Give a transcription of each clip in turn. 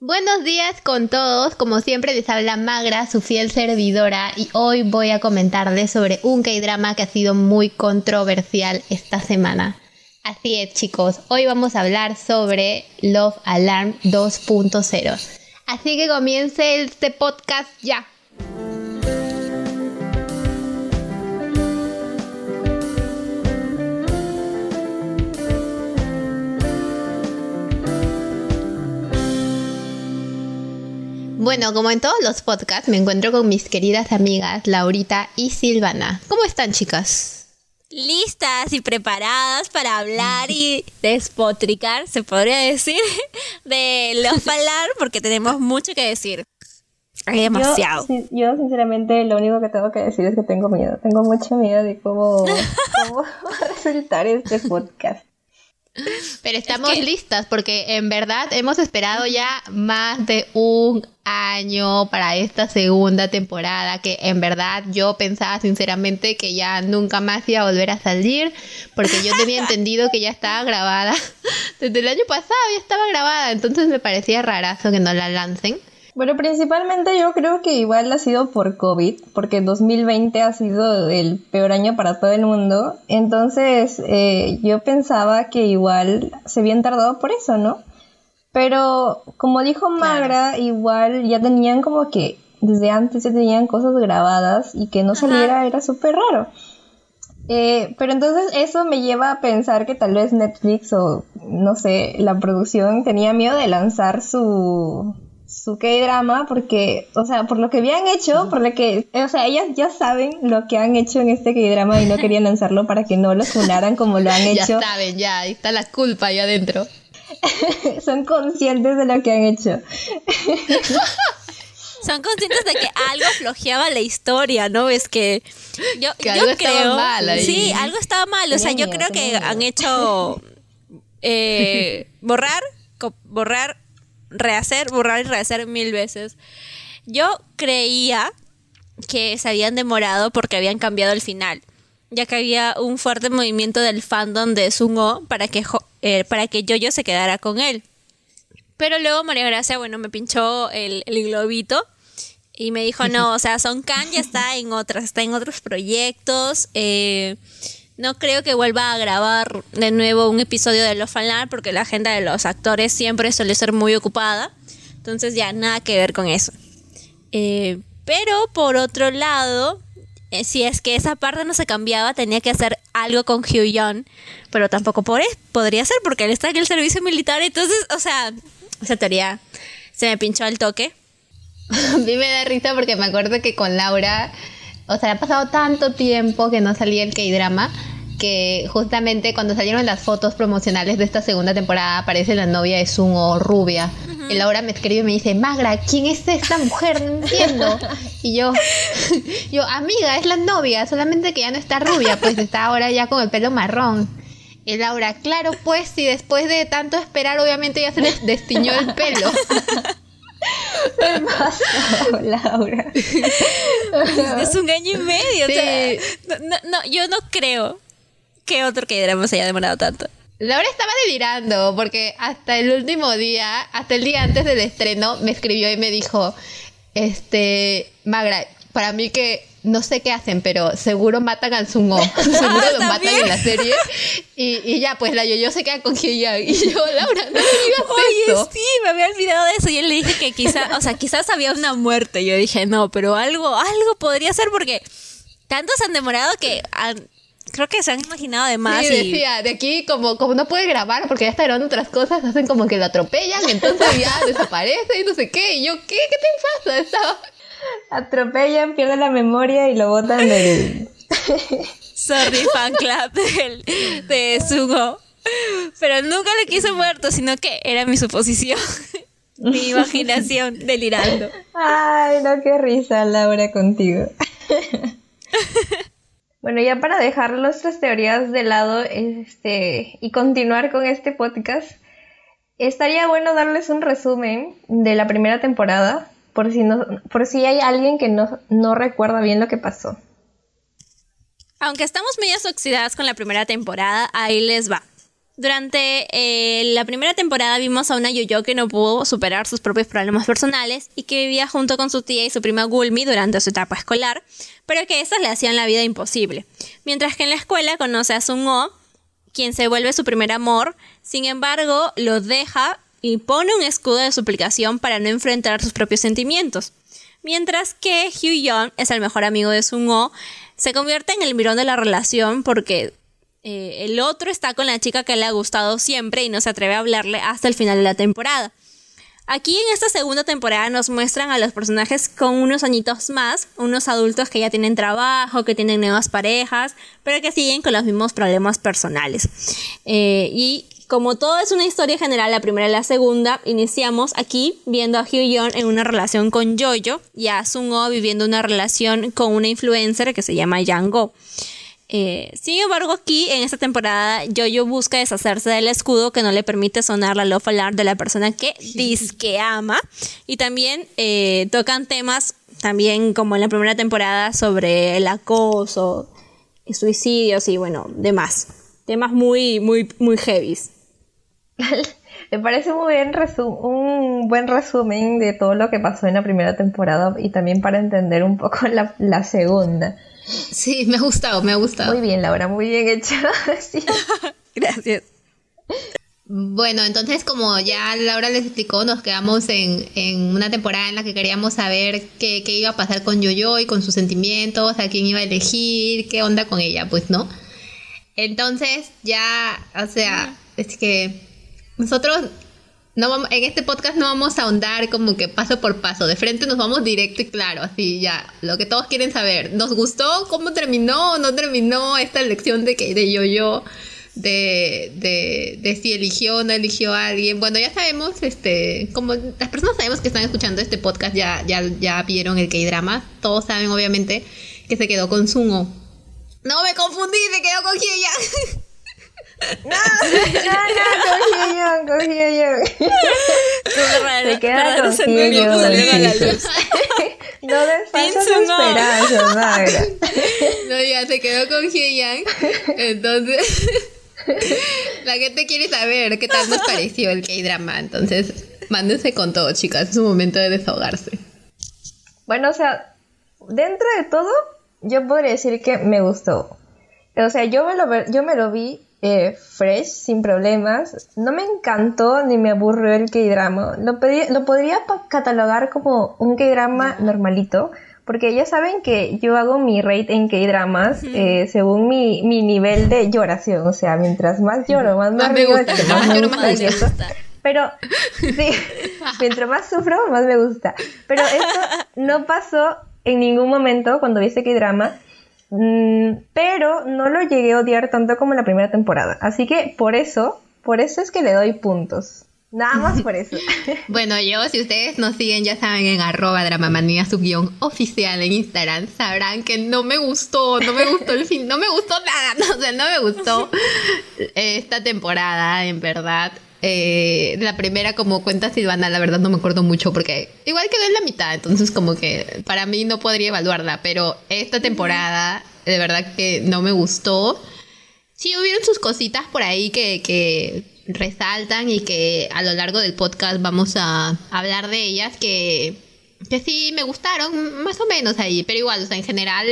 Buenos días con todos, como siempre les habla Magra, su fiel servidora, y hoy voy a comentarles sobre un K-drama que ha sido muy controversial esta semana. Así es chicos, hoy vamos a hablar sobre Love Alarm 2.0. Así que comience este podcast ya. Bueno, como en todos los podcasts, me encuentro con mis queridas amigas Laurita y Silvana. ¿Cómo están, chicas? Listas y preparadas para hablar y despotricar, se podría decir, de los falar, porque tenemos mucho que decir. Hay demasiado. Yo, sinceramente, lo único que tengo que decir es que tengo miedo. Tengo mucho miedo de cómo, cómo va a resultar este podcast. Pero estamos listas porque en verdad hemos esperado ya más de un año para esta segunda temporada que en verdad yo pensaba sinceramente que ya nunca más iba a volver a salir porque yo tenía entendido que ya estaba grabada. Desde el año pasado ya estaba grabada entonces me parecía rarazo que no la lancen bueno, principalmente yo creo que igual ha sido por COVID, porque 2020 ha sido el peor año para todo el mundo. Entonces eh, yo pensaba que igual se habían tardado por eso, ¿no? Pero como dijo Magra, igual ya tenían como que desde antes ya tenían cosas grabadas y que no saliera era súper raro. Eh, pero entonces eso me lleva a pensar que tal vez Netflix o no sé, la producción tenía miedo de lanzar su, su K-drama porque, o sea, por lo que habían hecho, por lo que, o sea, ellas ya saben lo que han hecho en este K-drama y no querían lanzarlo para que no lo funaran como lo han hecho. Ya saben, ya, ahí está la culpa ahí adentro. Son conscientes de lo que han hecho. Son conscientes de que algo flojeaba la historia, ¿no? Es que yo, que algo estaba mal ahí. Sí, algo estaba mal. O sea, yo creo que han hecho eh, borrar, borrar rehacer, borrar y rehacer mil veces. Yo creía que se habían demorado porque habían cambiado el final, ya que había un fuerte movimiento del fandom de Sungo para que, eh, para que Jojo se quedara con él. Pero luego María Gracia, bueno, me pinchó el, globito y me dijo, no, o sea, Son Khan ya está en otras, está en otros proyectos. Eh, no creo que vuelva a grabar de nuevo un episodio de Los Falar porque la agenda de los actores siempre suele ser muy ocupada. Entonces ya nada que ver con eso. Eh, pero por otro lado, eh, si es que esa parte no se cambiaba, tenía que hacer algo con Young. Pero tampoco por podría ser porque él está en el servicio militar. Entonces, o sea, esa teoría se me pinchó al toque. a me da risa porque me acuerdo que con Laura o sea, ha pasado tanto tiempo que no salía el K-drama que justamente cuando salieron las fotos promocionales de esta segunda temporada aparece la novia de Sungo rubia. Y Laura me escribe y me dice, Magra, ¿quién es esta mujer? No entiendo. Y yo, yo, amiga, es la novia, solamente que ya no está rubia, pues está ahora ya con el pelo marrón. Y Laura, claro, pues si después de tanto esperar, obviamente ya se les destiñó el pelo. ¿Qué pasó, Laura? es un año y medio. no, yo no creo que otro que se haya demorado tanto. Laura estaba delirando porque hasta el último día, hasta el día antes del estreno, me escribió y me dijo, este, Magra, para mí que no sé qué hacen, pero seguro matan al Sungo. seguro lo matan en la serie. Y, ya, pues la yo se queda con Hyeyang. Y yo, Laura, no digas Oye, sí, me había olvidado de eso. Y él le dije que quizás, o sea, quizás había una muerte. Yo dije, no, pero algo, algo podría ser porque tanto se han demorado que creo que se han imaginado de más. Sí, decía, de aquí como, como no puede grabar porque ya está grabando otras cosas, hacen como que lo atropellan, entonces ya desaparece y no sé qué. Y yo, ¿qué? ¿Qué te pasa? Estaba atropellan, pierden la memoria y lo botan del... Sorry, fan club de Sugo. Pero nunca lo quise muerto, sino que era mi suposición. mi imaginación delirando. Ay, no, qué risa, Laura, contigo. bueno, ya para dejar nuestras teorías de lado este, y continuar con este podcast, estaría bueno darles un resumen de la primera temporada por si, no, por si hay alguien que no, no recuerda bien lo que pasó. Aunque estamos medias oxidadas con la primera temporada, ahí les va. Durante eh, la primera temporada vimos a una Yoyo que no pudo superar sus propios problemas personales y que vivía junto con su tía y su prima Gulmi durante su etapa escolar, pero que esas le hacían la vida imposible. Mientras que en la escuela conoce a Sun Oh, quien se vuelve su primer amor, sin embargo lo deja y pone un escudo de suplicación para no enfrentar sus propios sentimientos. Mientras que Hugh Young es el mejor amigo de Sun Oh, se convierte en el mirón de la relación porque eh, el otro está con la chica que le ha gustado siempre y no se atreve a hablarle hasta el final de la temporada. Aquí en esta segunda temporada nos muestran a los personajes con unos añitos más, unos adultos que ya tienen trabajo, que tienen nuevas parejas, pero que siguen con los mismos problemas personales. Eh, y como todo es una historia general, la primera y la segunda, iniciamos aquí viendo a Young en una relación con Jojo y a Sun Oh viviendo una relación con una influencer que se llama Yang Go. Eh, sin embargo, aquí en esta temporada, Jojo busca deshacerse del escudo que no le permite sonar la love alarm de la persona que dice que ama. Y también eh, tocan temas, también como en la primera temporada, sobre el acoso, suicidios y bueno, demás. Temas muy, muy, muy heavies. Me parece muy bien un buen resumen de todo lo que pasó en la primera temporada y también para entender un poco la, la segunda. Sí, me ha gustado, me ha gustado. Muy bien, Laura, muy bien hecho. Gracias. Bueno, entonces como ya Laura les explicó, nos quedamos en, en una temporada en la que queríamos saber qué, qué, iba a pasar con Yoyo y con sus sentimientos, a quién iba a elegir, qué onda con ella, pues, ¿no? Entonces ya, o sea, es que nosotros no en este podcast no vamos a ahondar como que paso por paso, de frente nos vamos directo y claro, así ya, lo que todos quieren saber. ¿Nos gustó cómo terminó o no terminó esta elección de de yo-yo? De, de, de, si eligió o no eligió a alguien. Bueno, ya sabemos, este, como las personas sabemos que están escuchando este podcast, ya, ya, ya vieron el K-drama. Todos saben, obviamente, que se quedó con Sumo. No me confundí, se quedó con Hyeya. No, no, no, cogí yo, cogí yo. Se queda con yo. No Magra. No, ya se quedó con Hyeyang. Entonces, la gente quiere saber qué tal nos pareció el K-drama. Entonces, mándense con todo, chicas. Es un momento de desahogarse. Bueno, o sea, dentro de todo, yo podría decir que me gustó. O sea, yo me lo, yo me lo vi eh, fresh, sin problemas. No me encantó ni me aburrió el K-drama. Lo, lo, podría catalogar como un K-drama normalito. Porque ya saben que yo hago mi rate en K-dramas eh, según mi, mi, nivel de lloración. O sea, mientras más lloro, más, me gusta. Más me gusta, Pero, sí, mientras más sufro, más me gusta. Pero esto no pasó en ningún momento cuando vi ese K-drama. Mm, pero no lo llegué a odiar tanto como la primera temporada. Así que por eso, por eso es que le doy puntos. Nada más por eso. bueno, yo, si ustedes nos siguen, ya saben, en arroba dramamanía su guion oficial en Instagram, sabrán que no me gustó, no me gustó el fin, no me gustó nada, no, o sea, no me gustó esta temporada, en verdad. Eh, la primera, como cuenta Silvana, la verdad no me acuerdo mucho porque igual quedó en la mitad, entonces como que para mí no podría evaluarla, pero esta temporada de verdad que no me gustó. Sí, hubieron sus cositas por ahí que, que resaltan y que a lo largo del podcast vamos a hablar de ellas que, que sí me gustaron, más o menos ahí, pero igual, o sea, en general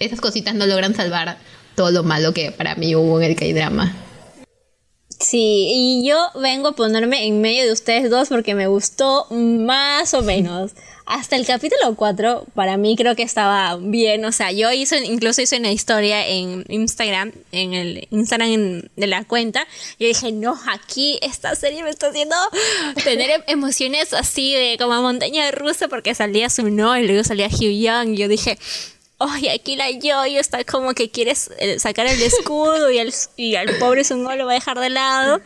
esas cositas no logran salvar todo lo malo que para mí hubo en el K-drama. Sí, y yo vengo a ponerme en medio de ustedes dos porque me gustó más o menos. Hasta el capítulo 4, para mí creo que estaba bien. O sea, yo hice, incluso hice una historia en Instagram, en el Instagram de la cuenta. Y dije, no, aquí esta serie me está haciendo tener em-, emociones así de como montaña rusa porque salía su y luego salía Hugh Young. Y yo dije, Ay, aquí la yo está como que quieres eh, sacar el escudo y, el, y al pobre Sungo lo va a dejar de lado.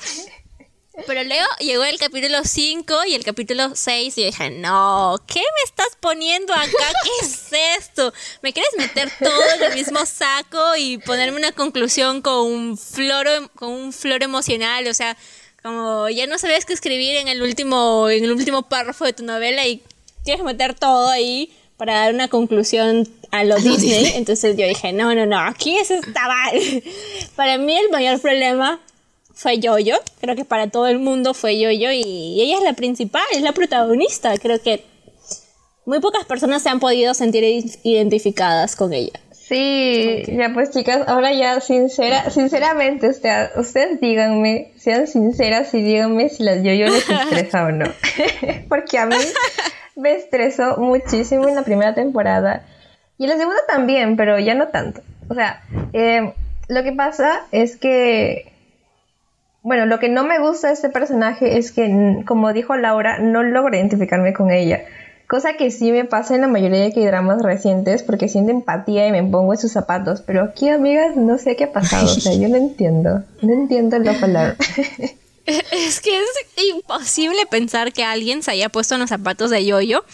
Pero luego llegó el capítulo 5 y el capítulo 6 y dije, no, ¿qué me estás poniendo acá? ¿Qué es esto? ¿Me quieres meter todo en el mismo saco y ponerme una conclusión con un floro, con un flor emocional? O sea, como ya no sabías qué escribir en el último, en el último párrafo de tu novela y quieres meter todo ahí para dar una conclusión a lo Disney. Entonces yo dije, no, no, no, aquí eso está mal. Para mí el mayor problema fue Yoyo. Creo que para todo el mundo fue Yoyo y ella es la principal, es la protagonista. Creo que muy pocas personas se han podido sentir identificadas con ella. Sí, ya pues chicas, ahora ya sincera, sinceramente, ustedes díganme, sean sinceras y díganme si las yo-yo les estresa o no. Porque a mí me estresó muchísimo en la primera temporada y en la segunda también, pero ya no tanto. O sea, eh, lo que pasa es que, bueno, lo que no me gusta de este personaje es que, como dijo Laura, no logro identificarme con ella. Cosa que sí me pasa en la mayoría de dramas recientes porque siento empatía y me pongo en sus zapatos. Pero aquí, amigas, no sé qué ha pasado. O sea, yo no entiendo. No entiendo la palabra. Es que es imposible pensar que alguien se haya puesto en los zapatos de Yoyo.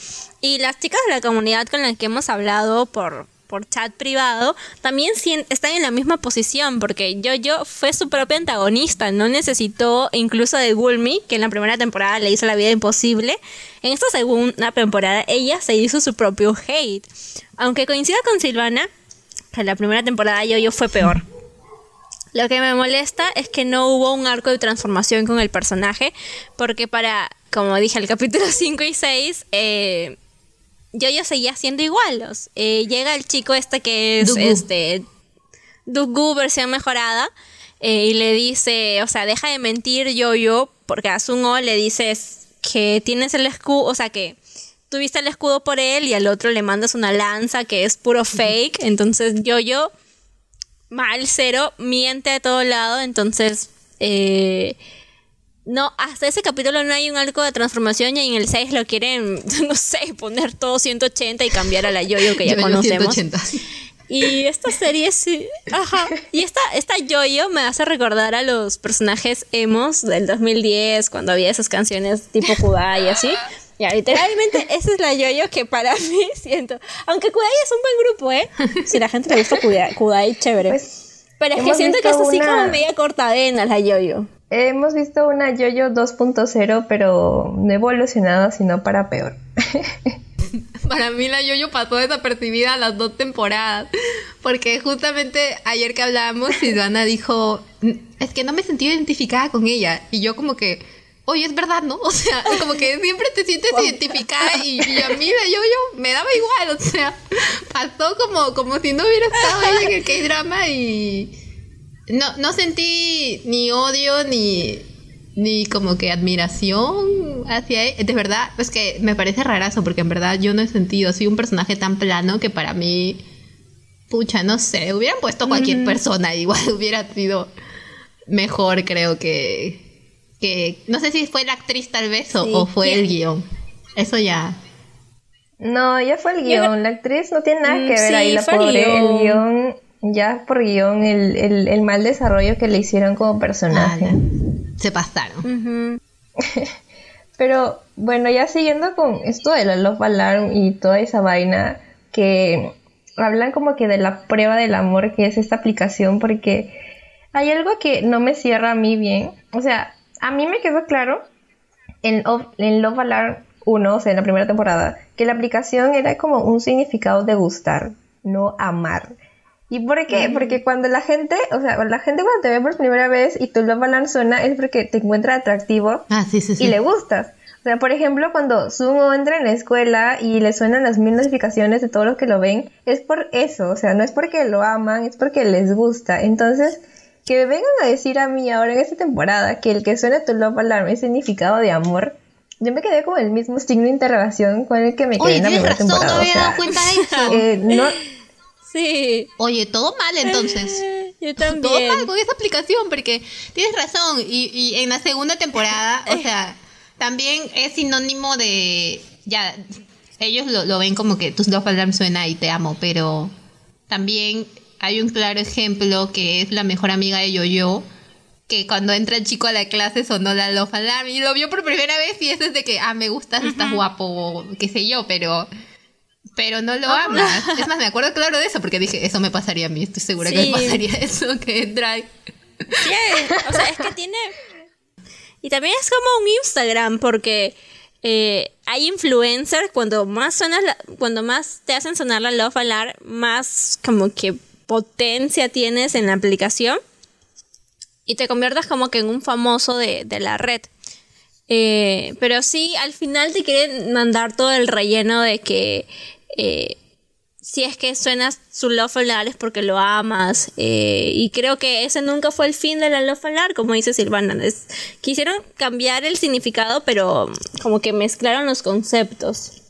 Y las chicas de la comunidad con las que hemos hablado por, por chat privado, también están en la misma posición, porque Jojo fue su propia antagonista, no necesitó incluso de Gulmi, que en la primera temporada le hizo la vida imposible. En esta segunda temporada ella se hizo su propio hate. Aunque coincida con Silvana, que en la primera temporada Jojo fue peor. Lo que me molesta es que no hubo un arco de transformación con el personaje, porque para, como dije, el capítulo 5 y 6, eh, yo yo seguía siendo igual. Eh, llega el chico este que es este Dugu versión mejorada eh, y le dice, o sea, deja de mentir yo yo porque a Sungo le dices que tienes el escudo, o sea, que tuviste el escudo por él y al otro le mandas una lanza que es puro fake. Entonces yo yo mal cero miente de todo lado, entonces eh, no, hasta ese capítulo no hay un arco de transformación y en el 6 lo quieren, no sé, poner todo 180 y cambiar a la Yoyo que ya conocemos. Y esta serie sí, ajá, y esta, esta Yoyo me hace recordar a los personajes emos del 2010, cuando había esas canciones tipo Kudai y así. Ya, literalmente esa es la Yoyo que para mí siento. Aunque Kudai es un buen grupo, ¿eh? Si la gente le gusta Kudai, Kudai chévere. Pues, Pero es que siento que es así como media cortadena la Yoyo. Hemos visto una Yoyo 2.0, pero no evolucionada, sino para peor. para mí la Yoyo pasó desapercibida las dos temporadas, porque justamente ayer que hablábamos, Silvana dijo, es que no me sentí identificada con ella, y yo como que, oye, es verdad, ¿no? O sea, como que siempre te sientes identificada y, a mí la Yoyo me daba igual, o sea, pasó como, como si no hubiera estado ella en el K-drama y no, no sentí ni odio ni, ni como que admiración hacia él. De verdad, es que me parece rarazo porque en verdad yo no he sentido así un personaje tan plano que para mí, pucha, no sé, hubieran puesto cualquier persona, igual hubiera sido mejor, creo que. Que no sé si fue la actriz tal vez o, fue el guion. Eso ya. No, ya fue el guion. La actriz no tiene nada que ver ahí, la pobre. El guion ya por guion el, el, mal desarrollo que le hicieron como personaje. se pasaron. Pero bueno, ya siguiendo con esto de la Love Alarm y toda esa vaina que hablan como que de la prueba del amor que es esta aplicación porque hay algo que no me cierra a mí bien. O sea, a mí me quedó claro en, en Love Alarm 1, o sea, en la primera temporada, que la aplicación era como un significado de gustar, no amar. ¿Y por qué? Porque cuando la gente, o sea, la gente cuando te ve por primera vez y tú lo suena es porque te encuentra atractivo ah, y le gustas. O sea, por ejemplo, cuando Sumo entra en la escuela y le suenan las mil notificaciones de todos los que lo ven, es por eso, o sea, no es porque lo aman, es porque les gusta. Entonces, que me vengan a decir a mí ahora en esta temporada que el que suena tu love alarm es significado de amor, yo me quedé con el mismo signo de interrogación con el que me quedé en la primera temporada. No había dado cuenta de eso. Eh, no, Sí. Oye, todo mal entonces. Yo también. Todo mal con esa aplicación, porque tienes razón. Y, y en la segunda temporada, o sea, también es sinónimo de. Ya, ellos lo, ven como que tus dos alarm suena y te amo, pero también hay un claro ejemplo que es la mejor amiga de Yo-Yo, que cuando entra el chico a la clase sonó la Love Alarm y lo vio por primera vez y es de que, ah, me gustas, estás guapo, o qué sé yo, pero pero no lo ah, amas. Es más, me acuerdo claro de eso porque dije, eso me pasaría a mí, estoy segura que me pasaría eso, que Drive. Sí, o sea, es que tiene... Y también es como un Instagram porque eh, hay influencers, cuando más suenas cuando más te hacen sonar la Love Alarm, más como que potencia tienes en la aplicación. y te conviertas como que en un famoso de, de la red. Eh, pero sí, al final te quieren mandar todo el relleno de que eh, si es que suenas su Love Alarm es porque lo amas. Eh, y creo que ese nunca fue el fin de la Love Alarm, como dice Silvana. quisieron cambiar el significado, pero como que mezclaron los conceptos.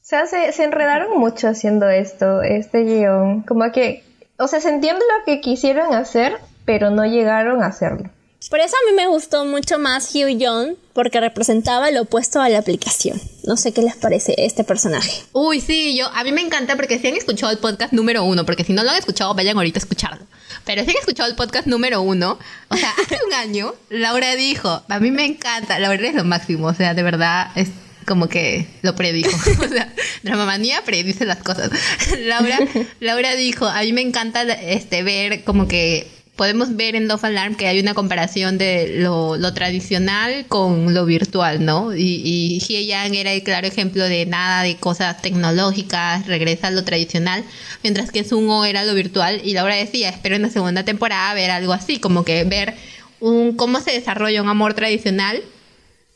O sea, se, se enredaron mucho haciendo esto, este guion. Como que, o sea, se entiende lo que quisieron hacer, pero no llegaron a hacerlo. Por eso a mí me gustó mucho más Hugh Young, porque representaba lo opuesto a la aplicación. No sé qué les parece este personaje. Uy, sí, yo, a mí me encanta porque si han escuchado el podcast número uno, porque si no lo han escuchado, vayan ahorita a escucharlo. Pero si han escuchado el podcast número uno, o sea, hace un año, Laura dijo, a mí me encanta, Laura es lo máximo, o sea, de verdad, es como que lo predijo. o sea, Dramamanía predice las cosas. Laura, Laura dijo, a mí me encanta este, ver como que podemos ver en Love Alarm que hay una comparación de lo, tradicional con lo virtual, ¿no? Y, y Hie Yang era el claro ejemplo de nada de cosas tecnológicas, regresa a lo tradicional, mientras que Sungo era lo virtual y Laura decía, espero en la segunda temporada ver algo así, como que ver un cómo se desarrolla un amor tradicional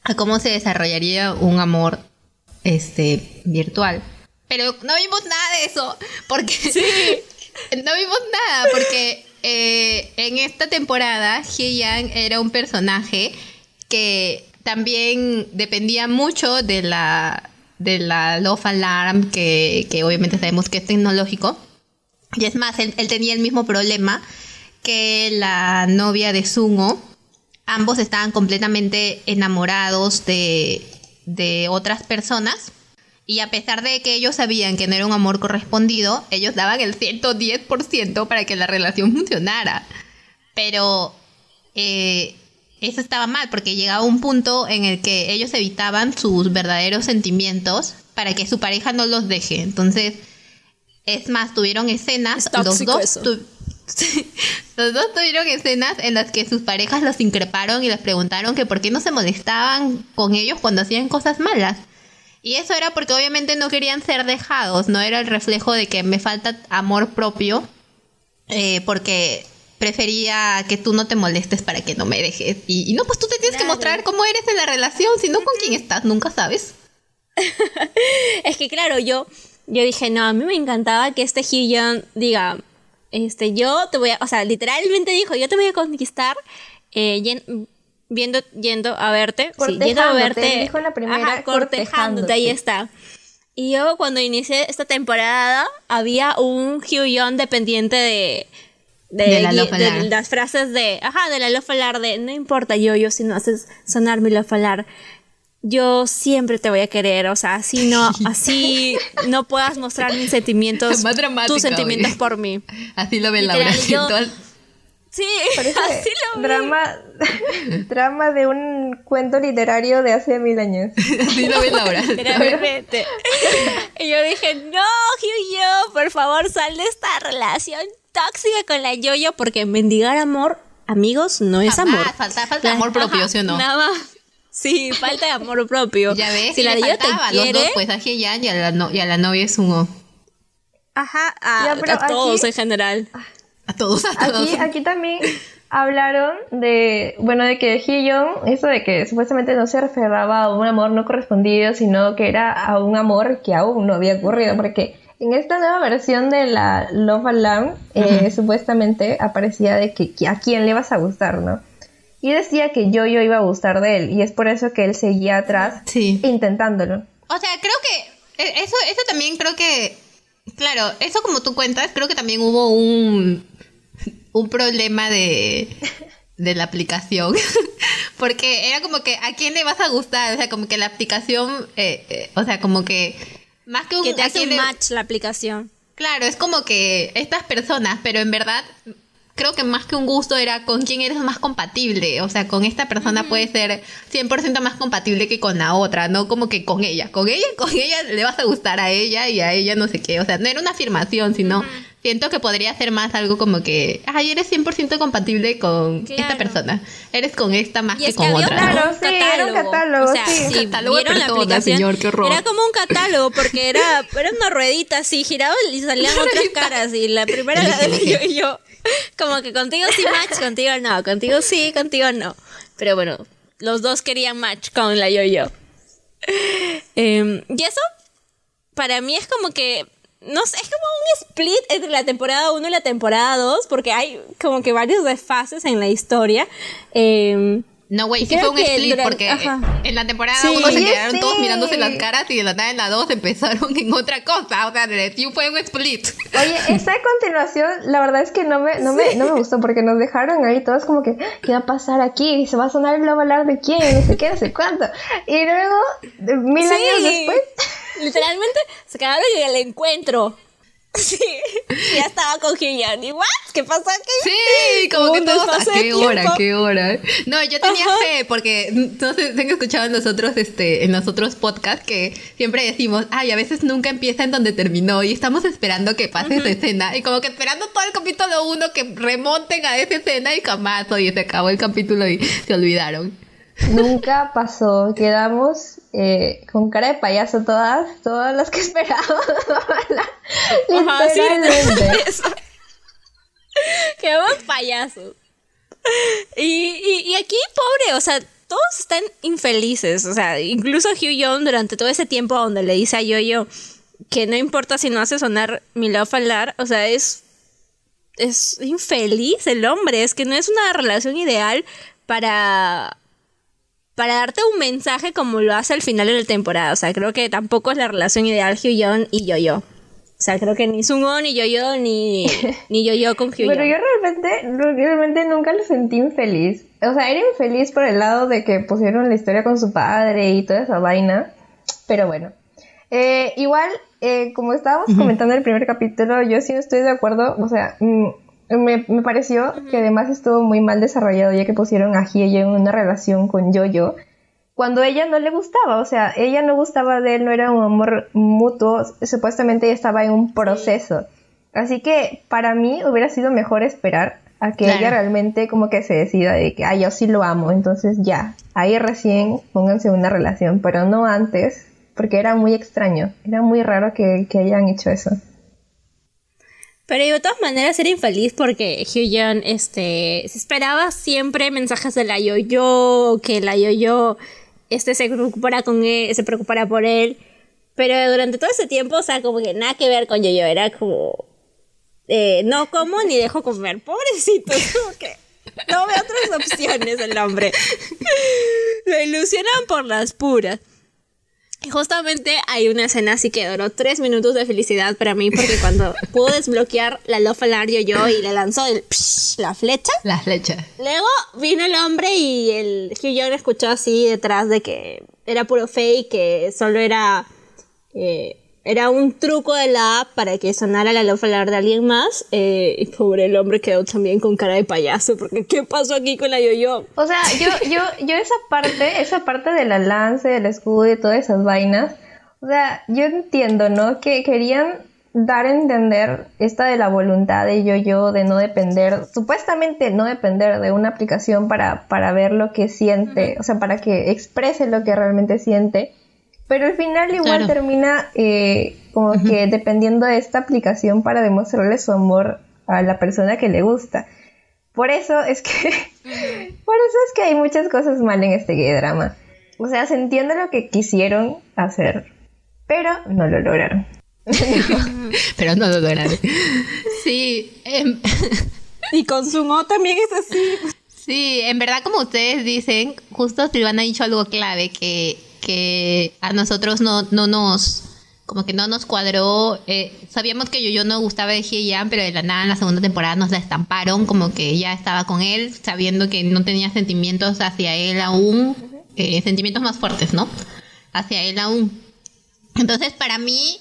a cómo se desarrollaría un amor este virtual. Pero no vimos nada de eso, porque sí. no vimos nada, porque eh, en esta temporada, Hye Yang era un personaje que también dependía mucho de la, de la Love Alarm, que, obviamente sabemos que es tecnológico. Y es más, él, tenía el mismo problema que la novia de Sungo. Ambos estaban completamente enamorados de, de otras personas y a pesar de que ellos sabían que no era un amor correspondido, ellos daban el 110% para que la relación funcionara. Pero eh, eso estaba mal porque llegaba un punto en el que ellos evitaban sus verdaderos sentimientos para que su pareja no los deje. Entonces, es más, tuvieron escenas, los dos, los dos tuvieron escenas en las que sus parejas los increparon y les preguntaron que por qué no se molestaban con ellos cuando hacían cosas malas. Y eso era porque obviamente no querían ser dejados, no era el reflejo de que me falta amor propio, eh, porque prefería que tú no te molestes para que no me dejes. Y, no, pues tú te tienes que mostrar cómo eres en la relación, si no con quién estás, nunca sabes. es que claro, yo, yo dije, no, a mí me encantaba que este Hyun diga, este, yo te voy a, o sea, literalmente dijo, yo te voy a conquistar. Eh, viendo, yendo a verte, sí, yendo a verte, dijo la primera, cortejándote, ahí está. Y yo cuando inicié esta temporada había un Hyun dependiente de de, las frases de, ajá, de la lofalar de no importa yo, yo si no haces sonar mi lofalar, yo siempre te voy a querer, o sea, así no, así no puedas mostrar mis sentimientos, tus sentimientos por mí. Así lo ve Laura. Yo, Sí, así lo drama, drama de un cuento literario de hace mil años. Así lo ves Laura. y yo dije, no, Hugh, por favor, sal de esta relación tóxica con la Yoyo porque mendigar amor, amigos, no es amor. Falta, falta amor propio, ¿sí o no? Nada más. Sí, falta de amor propio. Ya ves, si la Yoyo te quiere, los dos, pues a y a la, no, y a la novia es un Ajá, a, a todos en general. A todos, a todos. Aquí, aquí también hablaron de, bueno, de que Young, eso de que supuestamente no se referaba a un amor no correspondido, sino que era a un amor que aún no había ocurrido, porque en esta nueva versión de la Love Alarm, eh, supuestamente aparecía de que, a quién le vas a gustar, ¿no? Y decía que yo, yo iba a gustar de él, y es por eso que él seguía atrás intentándolo. O sea, creo que e, eso, eso también creo que, claro, eso como tú cuentas, creo que también hubo un un problema de, de la aplicación. Porque era como que, ¿a quién le vas a gustar? O sea, como que la aplicación, eh, eh, o sea, como que... Más que un... Que te hace un match la aplicación. Claro, es como que estas personas, pero en verdad creo que más que un gusto era con quién eres más compatible. O sea, con esta persona puede ser 100% más compatible que con la otra, no como que con ella. Con ella, con ella le vas a gustar a ella y a ella no sé qué. O sea, no era una afirmación, sino siento que podría ser más algo como que, ay, eres 100% compatible con esta persona. Eres con esta más que con otra. Claro, sí, era un catálogo. O sea, sí, catálogo la aplicación, señor, qué horror. Era como un catálogo porque era, era una ruedita así, giraba y salían otras caras y la primera la de yo y yo. Como que contigo sí match, contigo no, contigo sí, contigo no. Pero bueno, los dos querían match con la yo-yo. Em, y eso, para mí es como que, no sé, es como un split entre la temporada 1 y la temporada 2, porque hay como que varios desfases en la historia. Eh, no, güey, sí fue un split porque en la temporada 1 se quedaron todos mirándose las caras y de la nada en la 2 empezaron en otra cosa. O sea, sí fue un split. Oye, esa continuación, la verdad es que no me, no me, no me gustó porque nos dejaron ahí todos como que, ¿qué va a pasar aquí? ¿Se va a sonar el hablar de quién? No sé qué, no sé cuánto. Y luego, mil años después. Literalmente se quedaron en el encuentro. Sí, ya estaba con Hyun. ¿Y what? ¿Qué pasó aquí? Sí, como que todos. ¿A qué hora? ¿Qué hora? No, yo tenía fe porque no sé han escuchado en los otros, este, en los otros podcasts que siempre decimos, ay, a veces nunca empieza en donde terminó y estamos esperando que pase esa escena y como que esperando todo el capítulo uno que remonten a esa escena y jamás, oye, se acabó el capítulo y se olvidaron. Nunca pasó, quedamos eh, con cara de payaso todas, todas las que esperábamos. Literalmente. Quedamos payasos. Y, y, aquí, pobre, o sea, todos están infelices. O sea, incluso Hugh Young durante todo ese tiempo donde le dice a Yo-Yo que no importa si no hace sonar mi love hablar, o sea, es, es infeliz el hombre. Es que no es una relación ideal para para darte un mensaje como lo hace al final de la temporada. O sea, creo que tampoco es la relación ideal Hyun y Yo-Yo. O sea, creo que ni Sungo, ni Yo-Yo, ni, ni Yo-Yo con Hyun. Pero yo realmente, realmente nunca lo sentí infeliz. O sea, era infeliz por el lado de que pusieron la historia con su padre y toda esa vaina. Pero bueno. Eh, igual, eh, como estábamos comentando en el primer capítulo, yo sí no estoy de acuerdo. O sea, mm, me, me, pareció que además estuvo muy mal desarrollado ya que pusieron a Hye en una relación con Jojo cuando ella no le gustaba, o sea, ella no gustaba de él, no era un amor mutuo, supuestamente ella estaba en un proceso. Así que para mí hubiera sido mejor esperar a que ella realmente como que se decida de que, ah, yo sí lo amo, entonces ya, ahí recién pónganse una relación, pero no antes, porque era muy extraño, era muy raro que, que hayan hecho eso. Pero de todas maneras era infeliz porque Hyun este, se esperaba siempre mensajes de la yo-yo, que la yo-yo este, se preocupara con él, se preocupara por él. Pero durante todo ese tiempo, o sea, como que nada que ver con yo-yo, era como, eh, no como ni dejo comer, pobrecito, como que no veo otras opciones el hombre. Lo ilusionan por las puras. Y justamente hay una escena así que duró tres minutos de felicidad para mí porque cuando pudo desbloquear la Love Alario yo y le lanzó el la flecha. La flecha. Luego vino el hombre y el Hugh escuchó así detrás de que era puro fake, que solo era eh, era un truco de la app para que sonara la love de alguien más. Eh, y pobre el hombre quedó también con cara de payaso, porque ¿qué pasó aquí con la yo-yo? O sea, yo, yo, yo esa parte, esa parte de la lance, del escudo y todas esas vainas, o sea, yo entiendo, ¿no? Que querían dar a entender esta de la voluntad de yo-yo, de no depender, supuestamente no depender de una aplicación para, para ver lo que siente, o sea, para que exprese lo que realmente siente pero al final igual termina eh, como que dependiendo de esta aplicación para demostrarle su amor a la persona que le gusta. Por eso es que, por eso es que hay muchas cosas mal en este gay drama. O sea, se entiende lo que quisieron hacer, pero no lo lograron. pero no lo lograron. Sí. Em, y con Sumo también es así. Sí, en verdad como ustedes dicen, justo Silvana ha dicho algo clave, que que a nosotros no, no nos como que no nos cuadró. Eh, sabíamos que yo, yo no gustaba de Hye pero de la nada en la segunda temporada nos la estamparon como que ya estaba con él, sabiendo que no tenía sentimientos hacia él aún, eh, sentimientos más fuertes, ¿no? Hacia él aún. Entonces, para mí,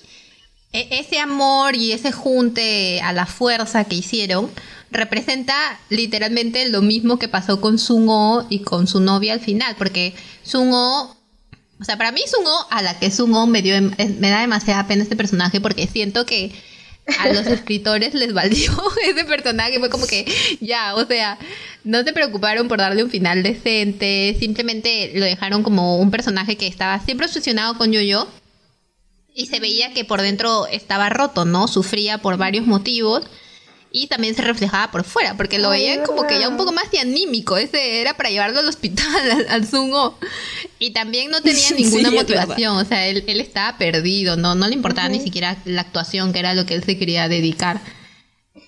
e, ese amor y ese junte a la fuerza que hicieron representa literalmente lo mismo que pasó con Sungo y con su novia al final, porque Sungo o sea, para mí Sungo, a la que Sungo me dio, me da demasiada pena este personaje porque siento que a los escritores les valió ese personaje. Fue como que, ya, o sea, no se preocuparon por darle un final decente. Simplemente lo dejaron como un personaje que estaba siempre obsesionado con Yo-Yo. Y se veía que por dentro estaba roto, ¿no? Sufría por varios motivos. Y también se reflejaba por fuera, porque lo veían como que ya un poco más de anímico, ese era para llevarlo al hospital, al, Zungo. Y también no tenía ninguna motivación, o sea, él, él, estaba perdido, no, no le importaba ni siquiera la actuación, que era lo que él se quería dedicar.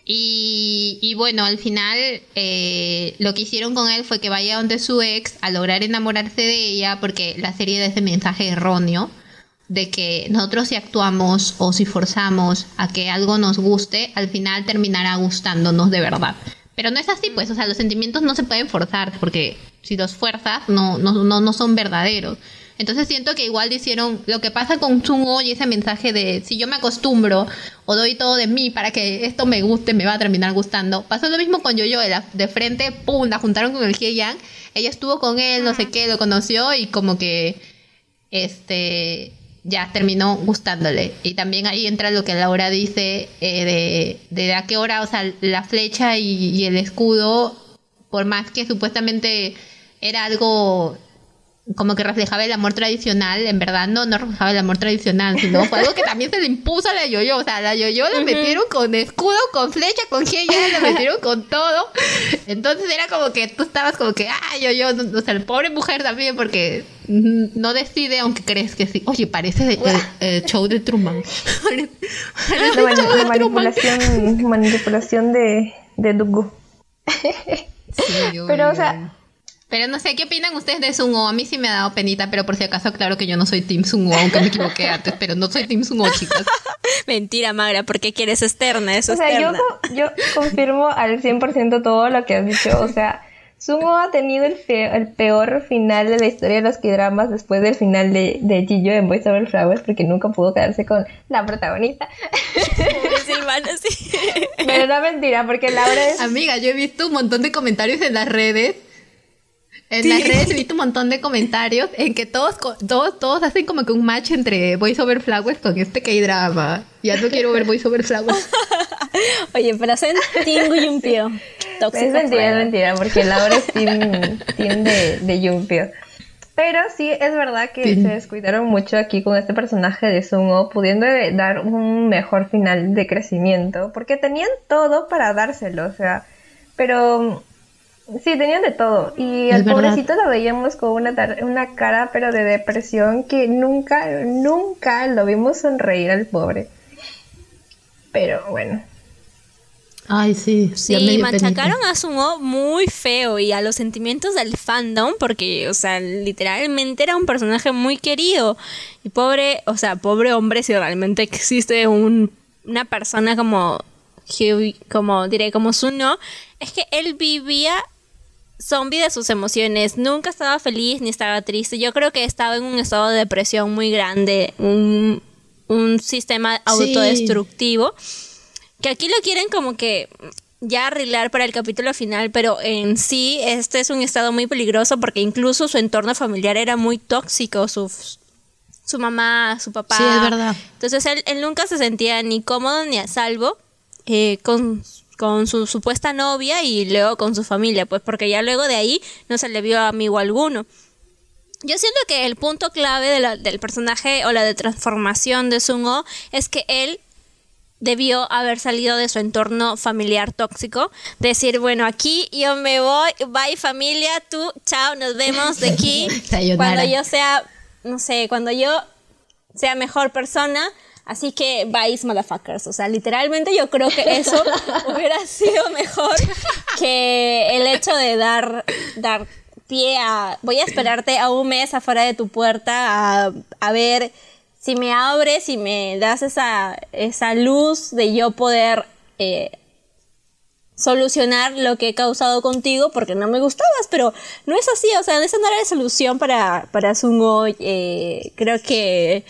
Y, y bueno, al final eh, lo que hicieron con él fue que vaya donde su ex a lograr enamorarse de ella, porque la serie da ese mensaje erróneo de que nosotros si actuamos o si forzamos a que algo nos guste, al final terminará gustándonos de verdad. Pero no es así, pues, o sea, los sentimientos no se pueden forzar, porque si los fuerzas no, no, no, no son verdaderos. Entonces siento que igual hicieron lo que pasa con Sungo y ese mensaje de si yo me acostumbro o doy todo de mí para que esto me guste, me va a terminar gustando. Pasó lo mismo con Yoyo, de, de frente, pum, la juntaron con el Yang. Ella estuvo con él, no sé qué, lo conoció y como que este ya terminó gustándole. Y también ahí entra lo que Laura dice eh, de, de, a qué hora, o sea, la flecha y el escudo, por más que supuestamente era algo como que reflejaba el amor tradicional, en verdad no, no reflejaba el amor tradicional, sino fue algo que también se le impuso a la Yoyo, o sea, a la Yoyo la metieron con escudo, con flecha, con ya la metieron con todo, entonces era como que tú estabas como que, ah, Yoyo, o sea, el pobre mujer también, porque no decide aunque crees que sí, oye, parece de, el, show de Truman. la, manipulación, manipulación de, de Dugu. Pero, o sea pero no sé, ¿qué opinan ustedes de Sungo? A mí sí me ha dado penita, pero por si acaso, claro que yo no soy Team Sungo, aunque me equivoqué antes, pero no soy Team Sungo, chicas. Mentira, Magra, porque quieres externa, eso O sea, yo, yo confirmo al 100% todo lo que has dicho, o sea, Sungo ha tenido el, el, peor final de la historia de los K-dramas después del final de, de en Voice Over Flowers porque nunca pudo quedarse con la protagonista. sí, sí. Pero no mentira, porque Laura es... Amiga, yo he visto un montón de comentarios en las redes en las redes he visto un montón de comentarios en que todos, todos, todos hacen como que un match entre Voice Over Flowers con este K-drama. Ya no quiero ver Voice Over Flowers. Oye, pero hacen Team Yumpio. Es mentira, es mentira, porque Laura es Team, team de, de Yumpio. Pero sí, es verdad que se descuidaron mucho aquí con este personaje de Sungo, pudiendo dar un mejor final de crecimiento, porque tenían todo para dárselo, o sea, pero Sí, tenían de todo. Y al pobrecito lo veíamos con una, una cara, pero de depresión, que nunca, nunca lo vimos sonreír al pobre. Pero bueno. Ay, sí. Sí, machacaron a Sumo muy feo y a los sentimientos del fandom, porque, o sea, literalmente era un personaje muy querido. Y pobre, o sea, pobre hombre, si realmente existe un, una persona como, como diré, como Suno, es que él vivía zombie de sus emociones. Nunca estaba feliz ni estaba triste. Yo creo que estaba en un estado de depresión muy grande, un, sistema autodestructivo. Que aquí lo quieren como que ya arreglar para el capítulo final, pero en sí este es un estado muy peligroso porque incluso su entorno familiar era muy tóxico, su, su mamá, su papá. Sí, es verdad. Entonces él, él nunca se sentía ni cómodo ni a salvo eh, con con su supuesta novia y luego con su familia, pues porque ya luego de ahí no se le vio amigo alguno. Yo siento que el punto clave del personaje o la de transformación de Sungo es que él debió haber salido de su entorno familiar tóxico, decir, bueno, aquí yo me voy, bye familia, tú, chao, nos vemos de aquí. cuando yo sea, no sé, cuando yo sea mejor persona, Así que vais motherfuckers. O sea, literalmente yo creo que eso hubiera sido mejor que el hecho de dar, dar pie a. Voy a esperarte a un mes afuera de tu puerta a, ver si me abres, si me das esa, esa luz de yo poder. Eh, solucionar lo que he causado contigo porque no me gustabas, pero no es así, o sea, esa no era la solución para, para Sungo, eh, creo que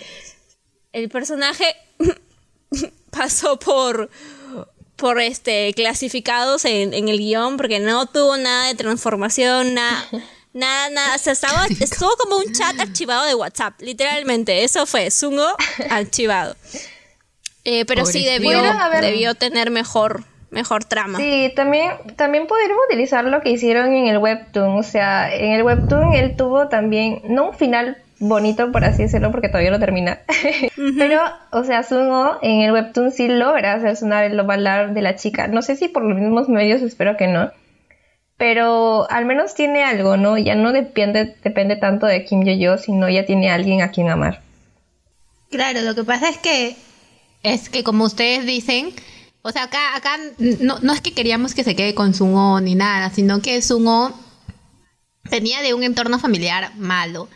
el personaje pasó por por este clasificados en, el guion porque no tuvo nada de transformación, nada, nada, nada. O sea, estaba, estuvo como un chat archivado de WhatsApp, literalmente. Eso fue, Zungo archivado. Eh, pero sí debió, debió tener mejor, mejor trama. Sí, también, también pudieron utilizar lo que hicieron en el webtoon. O sea, en el webtoon él tuvo también, no un final bonito, por así decirlo, porque todavía no termina. Pero, o sea, Sungo en el webtoon sí logra hacer sonar el ovalar de la chica. No sé si por los mismos medios, espero que no. Pero al menos tiene algo, ¿no? Ya no depende, depende tanto de Kim Yo-yo, sino ya tiene alguien a quien amar. Claro, lo que pasa es que es que como ustedes dicen, o sea, acá, acá no, no es que queríamos que se quede con Sungo ni nada, sino que Sungo venía de un entorno familiar malo.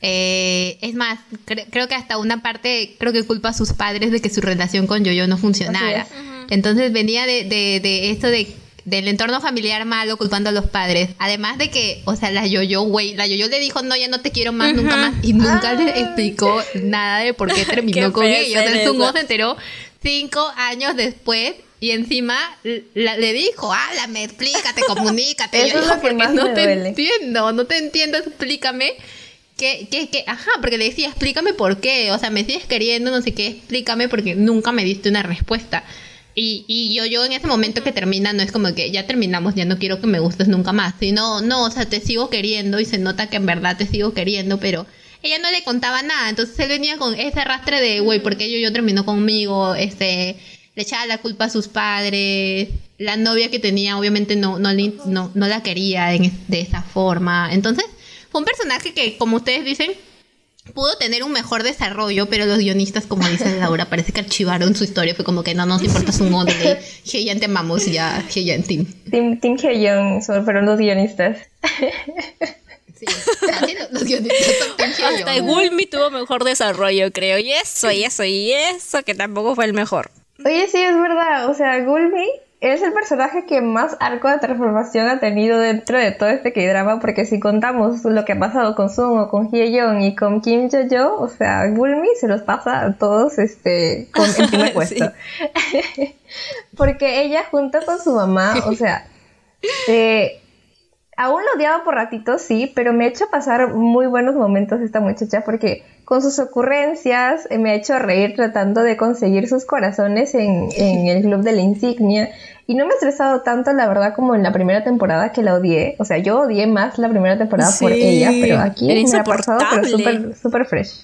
Eh, es más, creo que hasta una parte, creo que culpa a sus padres de que su relación con Yoyo no funcionara. Entonces venía de, de, de esto de del entorno familiar malo culpando a los padres. Además de que, o sea, la Yoyo, güey, la Yoyo le dijo, no, ya no te quiero más, nunca más. Y nunca le explicó nada de por qué terminó con ella. O sea, Sungo se enteró cinco años después y encima le dijo, háblame, explícate, comunícate. Eso es lo que más no te entiendo, no te entiendo, explícame. Que, que, que, ajá, porque le decía, explícame por qué, o sea, me sigues queriendo, no sé qué, explícame porque nunca me diste una respuesta. Y, y yo, yo en ese momento que termina, no es como que ya terminamos, ya no quiero que me gustes nunca más, sino, no, o sea, te sigo queriendo y se nota que en verdad te sigo queriendo, pero ella no le contaba nada, entonces él venía con ese arrastre de, güey, porque yo, yo terminó conmigo, este, le echaba la culpa a sus padres, la novia que tenía obviamente no, no, no, no la quería de esa forma, entonces fue un personaje que, como ustedes dicen, pudo tener un mejor desarrollo, pero los guionistas, como dice Laura, parece que archivaron su historia. Fue como que no nos importa su modo de Heian te amamos ya, Heian Team. Team, team Heian fueron los guionistas. Sí, los, guionistas son Team Hasta Gulmi tuvo mejor desarrollo, creo. Y eso, y eso, y eso, que tampoco fue el mejor. Oye, sí, es verdad. O sea, Gulmi es el personaje que más arco de transformación ha tenido dentro de todo este K-drama, porque si contamos lo que ha pasado con Sumo, con Hye-yeon y con Kim Jo-jo, o sea, Gulmi se los pasa a todos este, con el primer puesto. porque ella junto con su mamá, o sea, eh, aún lo odiaba por ratitos, sí, pero me ha hecho pasar muy buenos momentos esta muchacha porque con sus ocurrencias eh, me ha hecho reír tratando de conseguir sus corazones en, el club de la insignia. Y no me he estresado tanto, la verdad, como en la primera temporada que la odié. O sea, yo odié más la primera temporada por ella, pero aquí me ha pasado, pero súper super fresh.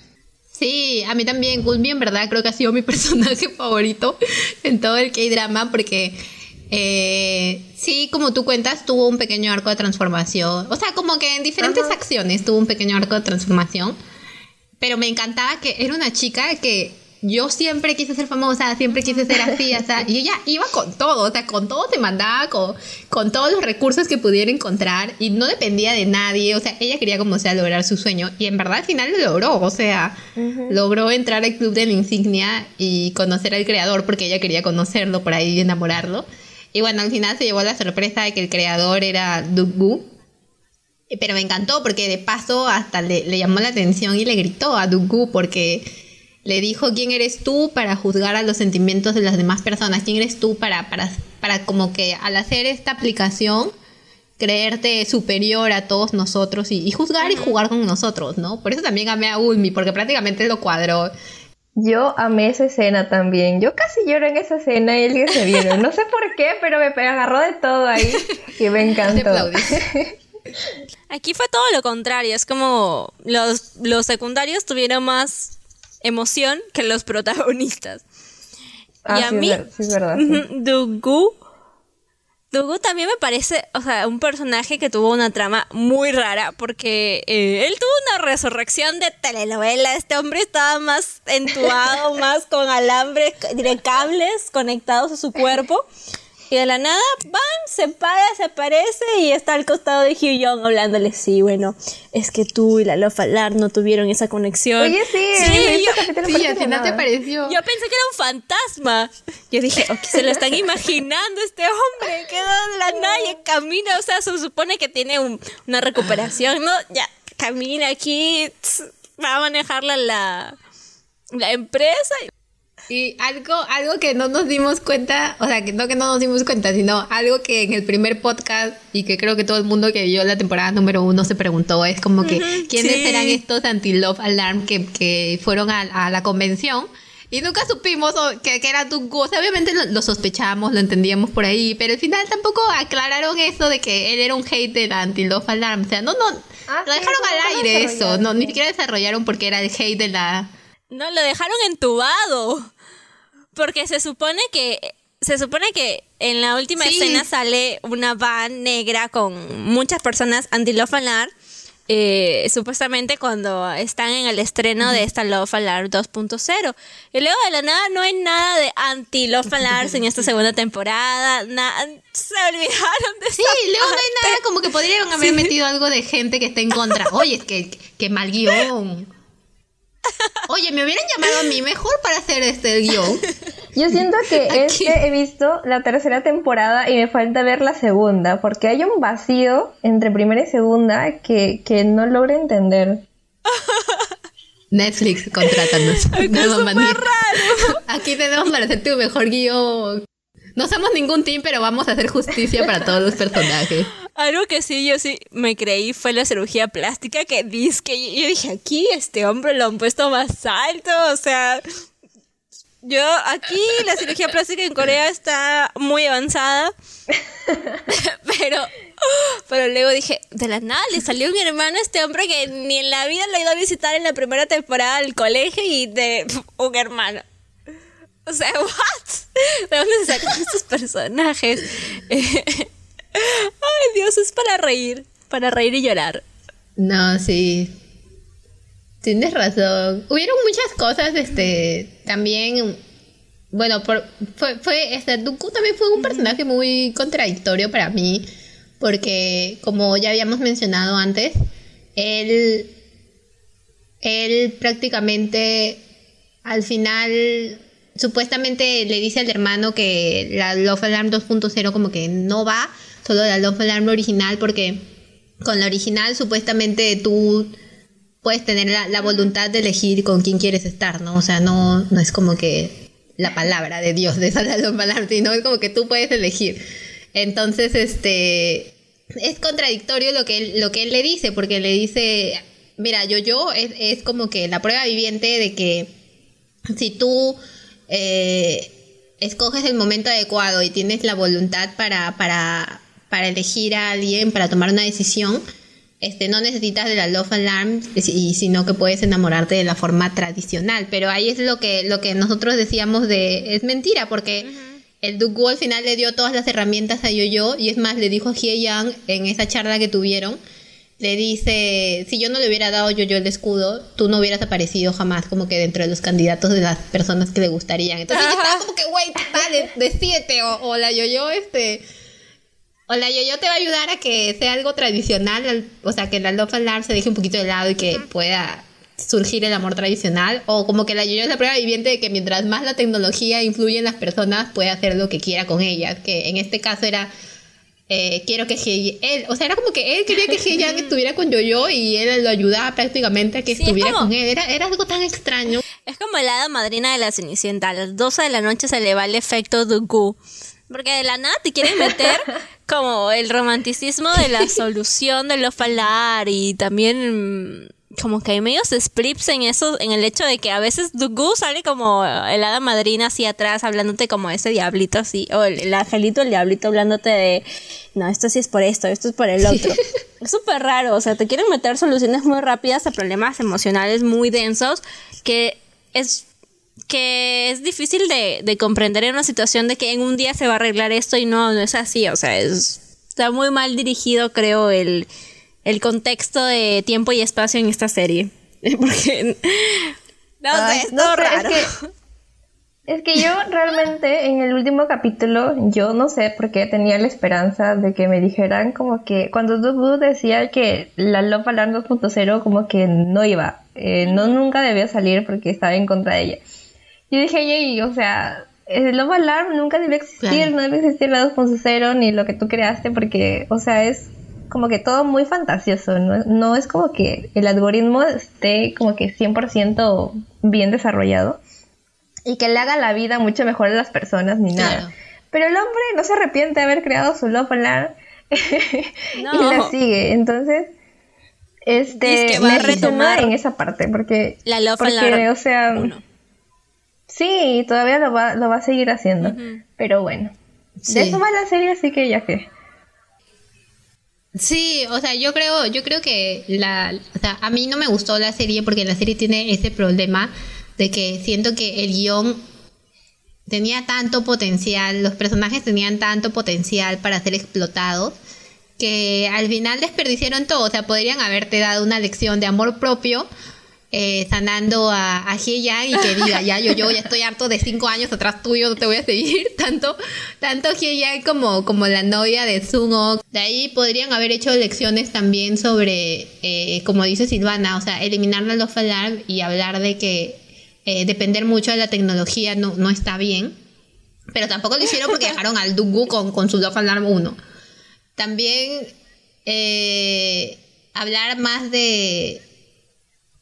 Sí, a mí también, Gulmi en verdad creo que ha sido mi personaje favorito en todo el K-drama porque eh, sí, como tú cuentas, tuvo un pequeño arco de transformación. O sea, como que en diferentes acciones tuvo un pequeño arco de transformación. Pero me encantaba que era una chica que yo siempre quise ser famosa, siempre quise ser así, y ella iba con todo, o sea, con todo se mandaba, con, con todos los recursos que pudiera encontrar, y no dependía de nadie, o sea, ella quería como sea lograr su sueño, y en verdad al final lo logró, o sea, logró entrar al club de la insignia y conocer al creador, porque ella quería conocerlo por ahí y enamorarlo. Y bueno, al final se llevó la sorpresa de que el creador era Dugu. Pero me encantó porque de paso hasta le, llamó la atención y le gritó a Dugu porque le dijo quién eres tú para juzgar a los sentimientos de las demás personas, quién eres tú para, para, para como que al hacer esta aplicación creerte superior a todos nosotros y, juzgar y jugar con nosotros, ¿no? Por eso también amé a Ulmi, porque prácticamente lo cuadró. Yo amé esa escena también. Yo casi lloro en esa escena y el que se vieron. No sé por qué, pero me agarró de todo ahí y me encantó. Aquí fue todo lo contrario. Es como los, los secundarios tuvieron más emoción que los protagonistas. Ah, y a mí, es verdad, Dugu Dugu también me parece, o sea, un personaje que tuvo una trama muy rara porque eh, él tuvo una resurrección de telenovela. Este hombre estaba más entuado, más con alambres, cables conectados a su cuerpo. Y de la nada, van, se para, se aparece y está al costado de Hugh Young hablándole. Sí, bueno, es que tú y la Love Alarm no tuvieron esa conexión. Oye, sí, sí, yo, sí al final te pareció. Yo pensé que era un fantasma. Yo dije, ok, se lo están imaginando este hombre, quedó de la nada y camina. O sea, se supone que tiene una recuperación, ¿no? Ya, camina aquí, va a manejarla la, la empresa. Y algo, algo que no nos dimos cuenta, o sea, que no que no nos dimos cuenta, sino algo que en el primer podcast y que creo que todo el mundo que vio la temporada número uno se preguntó, es como que, ¿quiénes eran estos anti-love alarm que, que fueron a, a, la convención? Y nunca supimos que, que era Dooku. O sea, obviamente lo, sospechábamos, lo entendíamos por ahí, pero al final tampoco aclararon eso de que él era un hater anti-Love Alarm. O sea, no, no, ah, lo dejaron al aire eso. No, ni siquiera desarrollaron porque era el hate de la... No, lo dejaron entubado. Porque se supone que se supone que en la última escena sale una van negra con muchas personas anti-Love Alarm eh, supuestamente cuando están en el estreno de esta Love Alarm 2.0. Y luego de la nada no hay nada de anti-Love Alarm en esta segunda temporada. Nada, se olvidaron de Sí, luego no hay nada como que podrían haber metido algo de gente que está en contra. Oye, es que, que mal guion. Oye, me hubieran llamado a mí mejor para hacer este guion. Yo siento que este he visto la tercera temporada y me falta ver la segunda, porque hay un vacío entre primera y segunda que, que no logro entender. Netflix, contrátanos. Aquí tenemos para hacer tu mejor guion. No somos ningún team, pero vamos a hacer justicia para todos los personajes. Algo que sí, yo sí me creí fue la cirugía plástica que dice que yo dije, aquí este hombre lo han puesto más alto, o sea, yo aquí la cirugía plástica en Corea está muy avanzada, pero, pero luego dije, de la nada le salió mi hermano este hombre que ni en la vida lo ha ido a visitar en la primera temporada del colegio y de un hermano. O sea, ¿what? ¿De dónde sacan estos personajes? Ay, Dios, es para reír, para reír y llorar. No, sí. Tienes razón. Hubieron muchas cosas, este, también, bueno, por, fue, fue, este, Dooku también fue un personaje muy contradictorio para mí, porque como ya habíamos mencionado antes, él, él prácticamente al final supuestamente le dice al hermano que la Love Alarm 2.0 como que no va, solo la Love Alarm original, porque con la original supuestamente tú puedes tener la, voluntad de elegir con quién quieres estar, ¿no? O sea, no, no es como que la palabra de Dios de esa Love Alarm, sino es como que tú puedes elegir. Entonces, este, es contradictorio lo que él, lo que él le dice, porque le dice, mira, yo, yo, es, es como que la prueba viviente de que si tú eh, escoges el momento adecuado y tienes la voluntad para, para, para elegir a alguien, para tomar una decisión, este, no necesitas de la love alarm, y, sino que puedes enamorarte de la forma tradicional. Pero ahí es lo que, lo que nosotros decíamos de, es mentira, porque el Duke al final le dio todas las herramientas a Yo-Yo, y es más, le dijo a Hye Yang en esa charla que tuvieron, le dice, si yo no le hubiera dado yo yo el escudo, tú no hubieras aparecido jamás como que dentro de los candidatos de las personas que le gustarían. Entonces está como que, güey, vale, decídete, o, o, la yo-yo, este... O la yo-yo te va a ayudar a que sea algo tradicional, o sea, que la Love Alarm se deje un poquito de lado y que pueda surgir el amor tradicional, o como que la yo-yo es la prueba viviente de que mientras más la tecnología influye en las personas, puede hacer lo que quiera con ellas, que en este caso era eh, quiero que él, o sea, era como que él quería que Yang estuviera con Yo-Yo y él lo ayudaba prácticamente a que estuviera con él. Era, era algo tan extraño. Es como el hada madrina de la Cenicienta. A las 12 de la noche se le va el efecto Dooku. Porque de la nada te quieren meter como el romanticismo de la solución de lo falar y también como que hay medios splits en eso, en el hecho de que a veces Dugu sale como el hada madrina así atrás, hablándote como ese diablito así, o el, angelito, el diablito hablándote de, no, esto sí es por esto, esto es por el otro. Es súper raro, o sea, te quieren meter soluciones muy rápidas a problemas emocionales muy densos que es que es difícil de, de comprender en una situación de que en un día se va a arreglar esto y no, no es así, o sea, es, está muy mal dirigido creo el el contexto de tiempo y espacio en esta serie. Porque. No sé, es todo raro. Es que, yo realmente en el último capítulo, yo no sé por qué tenía la esperanza de que me dijeran como que cuando Dubu decía que la Love Alarm 2.0 como que no iba, eh, no nunca debía salir porque estaba en contra de ella. Yo dije, oye, o sea, el Love Alarm nunca debe existir, no debe existir la 2.0 ni lo que tú creaste porque, o sea, es como que todo muy fantasioso, ¿no? es como que el algoritmo esté como que 100% bien desarrollado y que le haga la vida mucho mejor a las personas ni nada. Pero el hombre no se arrepiente de haber creado su Love Alarm y la sigue. Entonces, este, me retomar en esa parte porque, la Love porque, o sea, Sí, todavía lo va, lo va a seguir haciendo. Pero bueno. De eso va la serie, así que ya que. Sí, o sea, yo creo, yo creo que la, o sea, a mí no me gustó la serie porque la serie tiene ese problema de que siento que el guion tenía tanto potencial, los personajes tenían tanto potencial para ser explotados que al final desperdiciaron todo, o sea, podrían haberte dado una lección de amor propio eh, sanando a, a y que diga, ya yo, yo ya estoy harto de cinco años atrás tuyo, no te voy a seguir. Tanto, tanto Hye como, como la novia de Sungo. De ahí podrían haber hecho lecciones también sobre, eh, como dice Silvana, o sea, eliminar la Love Alarm y hablar de que eh, depender mucho de la tecnología no, no está bien. Pero tampoco lo hicieron porque dejaron al Dugu con, con su Love Alarm 1. También eh, hablar más de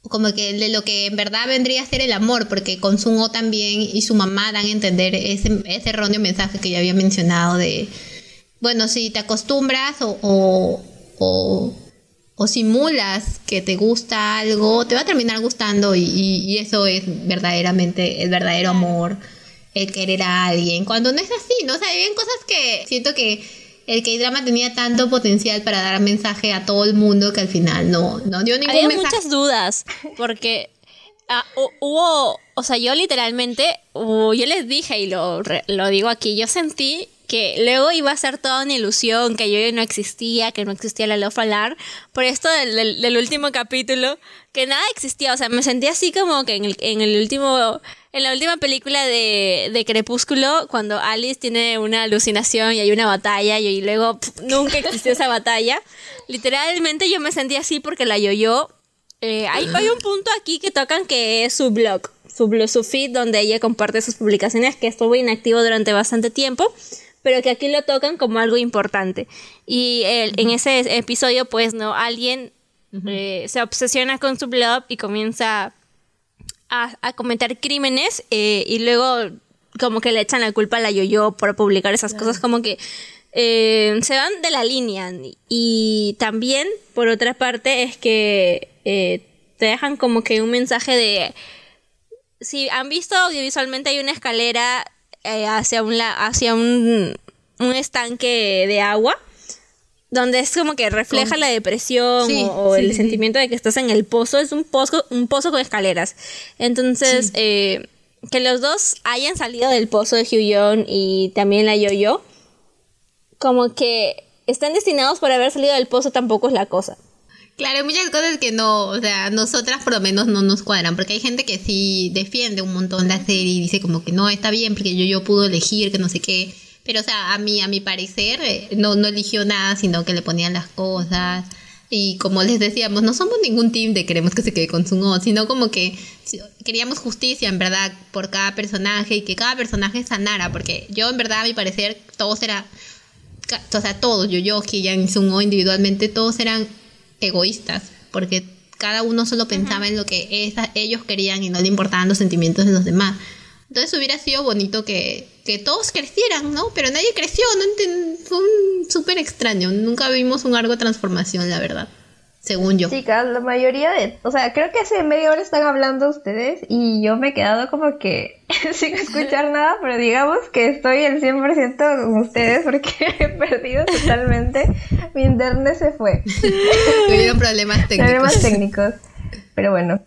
como que de lo que en verdad vendría a ser el amor, porque con Sungo también y su mamá dan a entender ese, ese erróneo mensaje que ya había mencionado de, bueno, si te acostumbras o, o, o, o simulas que te gusta algo, te va a terminar gustando y, y, eso es verdaderamente el verdadero amor, el querer a alguien, cuando no es así, ¿no? O sea, hay bien cosas que siento que el K-drama tenía tanto potencial para dar mensaje a todo el mundo que al final no, no dio ningún Había muchas dudas, porque ah, hubo, o sea, yo literalmente, yo les dije y lo, lo digo aquí, yo sentí que luego iba a ser toda una ilusión, que yo no existía, que no existía la Love Alarm, por esto del, último capítulo, que nada existía, o sea, me sentí así como que en el, último en la última película de, de, Crepúsculo, cuando Alice tiene una alucinación y hay una batalla y luego nunca existió esa batalla, literalmente yo me sentí así porque la yo-yo. Eh, hay, un punto aquí que tocan que es su blog, su, su feed, donde ella comparte sus publicaciones, que estuvo inactivo durante bastante tiempo, pero que aquí lo tocan como algo importante. Y en ese episodio, pues, no, alguien eh, se obsesiona con su blog y comienza a, comentar crímenes eh, y luego como que le echan la culpa a la yo-yo por publicar esas cosas, como que eh, se van de la línea. Y también, por otra parte, es que te dejan como que un mensaje de... Si han visto audiovisualmente hay una escalera hacia, un, hacia un, un estanque de agua donde es como que refleja la depresión o, el sentimiento de que estás en el pozo, es un pozo, un pozo con escaleras. Entonces, eh, que los dos hayan salido del pozo de Hyun y también la Yo-Yo, como que están destinados por haber salido del pozo tampoco es la cosa. Claro, hay muchas cosas que no, o sea, nosotras por lo menos no nos cuadran, porque hay gente que sí defiende un montón la serie y dice como que no, está bien, porque yo, yo pudo elegir, que no sé qué. Pero, o sea, a mí, a mi parecer, eh, no, no eligió nada, sino que le ponían las cosas. Y como les decíamos, no somos ningún team de queremos que se quede con Sungo, sino como que queríamos justicia, en verdad, por cada personaje y que cada personaje sanara. Porque yo, en verdad, a mi parecer, todos eran. O sea, todos, yo, yo, Kiyan y Sungo individualmente, todos eran egoístas. Porque cada uno solo pensaba en lo que ellos querían y no le importaban los sentimientos de los demás. Entonces hubiera sido bonito que, que todos crecieran, ¿no? Pero nadie creció, ¿no? Fue súper extraño. Nunca vimos un arco de transformación, la verdad. Según yo. Chicas, la mayoría de... O sea, creo que hace media hora están hablando ustedes y yo me he quedado como que sin escuchar nada, pero digamos que estoy el 100% con ustedes porque he perdido totalmente. Mi internet se fue. Tuvieron problemas técnicos. Problemas técnicos. Pero bueno.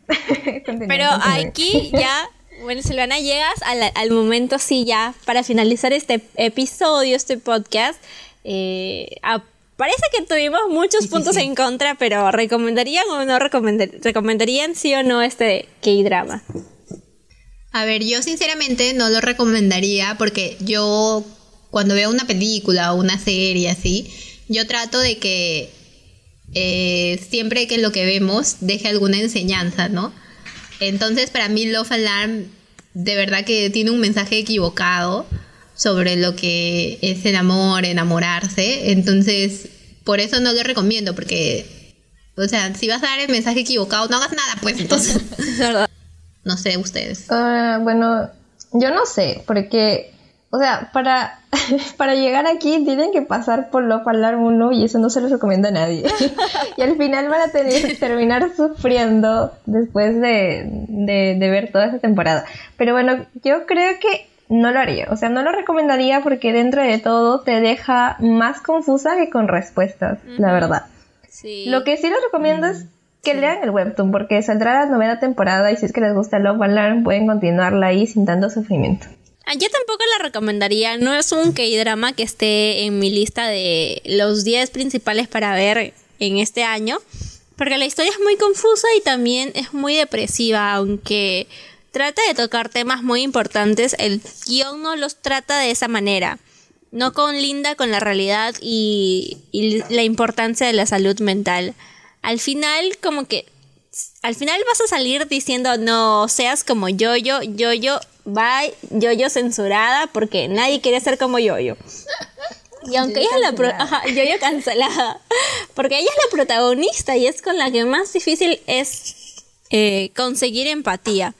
pero aquí ya bueno, Silvana, llegas al, momento así ya para finalizar este episodio, este podcast. Eh, parece que tuvimos muchos puntos en contra, pero ¿recomendarían o no recomendarían sí o no este K-drama? A ver, yo sinceramente no lo recomendaría porque yo cuando veo una película o una serie así, yo trato de que eh, siempre que lo que vemos deje alguna enseñanza, ¿no? Entonces, para mí, Love Alarm de verdad que tiene un mensaje equivocado sobre lo que es el amor, enamorarse. Entonces, por eso no lo recomiendo, porque, o sea, si vas a dar el mensaje equivocado, no hagas nada, pues entonces. no sé, ustedes. Uh, bueno, yo no sé, porque, o sea, para, para llegar aquí tienen que pasar por lo Alarm 1 y eso no se lo recomienda a nadie. y al final van a tener, terminar sufriendo después de, de, de ver toda esta temporada. Pero bueno, yo creo que no lo haría. O sea, no lo recomendaría porque dentro de todo te deja más confusa que con respuestas, la verdad. Lo que sí les recomiendo es que lean el webtoon porque saldrá la novena temporada y si es que les gusta Love Alarm pueden continuarla ahí sin tanto sufrimiento. Ah, yo tampoco la recomendaría, no es un K-drama que esté en mi lista de los 10 principales para ver en este año, porque la historia es muy confusa y también es muy depresiva, aunque trata de tocar temas muy importantes, el guion no los trata de esa manera. No con linda con la realidad y, la importancia de la salud mental. Al final, como que al final vas a salir diciendo no seas como yo yo yo yo bye yo yo censurada porque nadie quiere ser como yo yo y aunque ella es la yo yo cancelada porque ella es la protagonista y es con la que más difícil es eh, conseguir empatía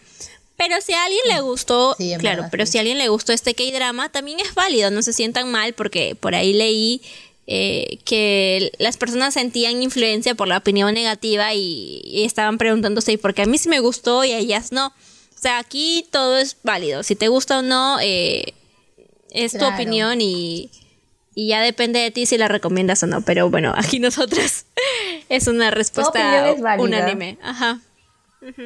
pero si a alguien le gustó, claro, pero si a alguien le gustó este K-drama, también es válido, no se sientan mal porque por ahí leí eh, que las personas sentían influencia por la opinión negativa y, estaban preguntándose ¿y por qué a mí sí me gustó y a ellas no. O sea, aquí todo es válido. Si te gusta o no, eh, es tu opinión y, y ya depende de ti si la recomiendas o no. Pero bueno, aquí nosotras es una respuesta unánime. Ajá.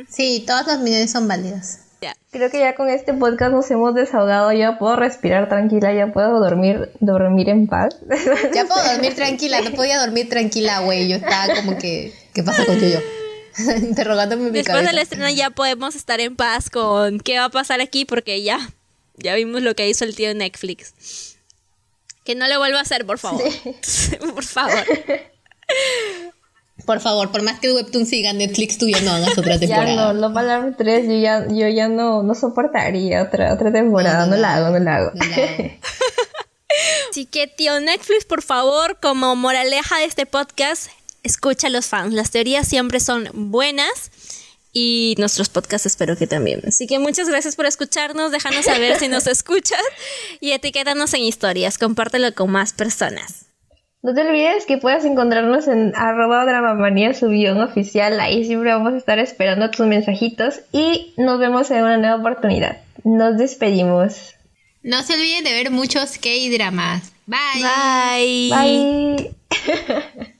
Sí, todas las opiniones son válidas. Creo que ya con este podcast nos hemos desahogado, ya puedo respirar tranquila, ya puedo dormir, dormir en paz. Ya puedo dormir tranquila, no podía dormir tranquila, güey. Yo estaba como que, ¿qué pasa con yo? Interrogándome mi Después del estreno ya podemos estar en paz con qué va a pasar aquí porque ya, ya vimos lo que hizo el tío Netflix. Que no lo vuelva a hacer, por favor. por favor. Por favor, por más que Webtoon siga, Netflix tú ya no hagas otra temporada. ya no, no Alarm 3, yo ya, yo ya no, no soportaría otra, otra temporada, no, la hago, no la hago. Así que, tío Netflix, por favor, como moraleja de este podcast, escucha a los fans. Las teorías siempre son buenas y nuestros podcasts espero que también. Así que muchas gracias por escucharnos, déjanos saber si nos escuchas y etiquétanos en historias, compártelo con más personas. No te olvides que puedes encontrarnos en arroba dramamanía su guion oficial. Ahí siempre vamos a estar esperando tus mensajitos y nos vemos en una nueva oportunidad. Nos despedimos. No se olviden de ver muchos K-dramas. Bye. Bye. Bye.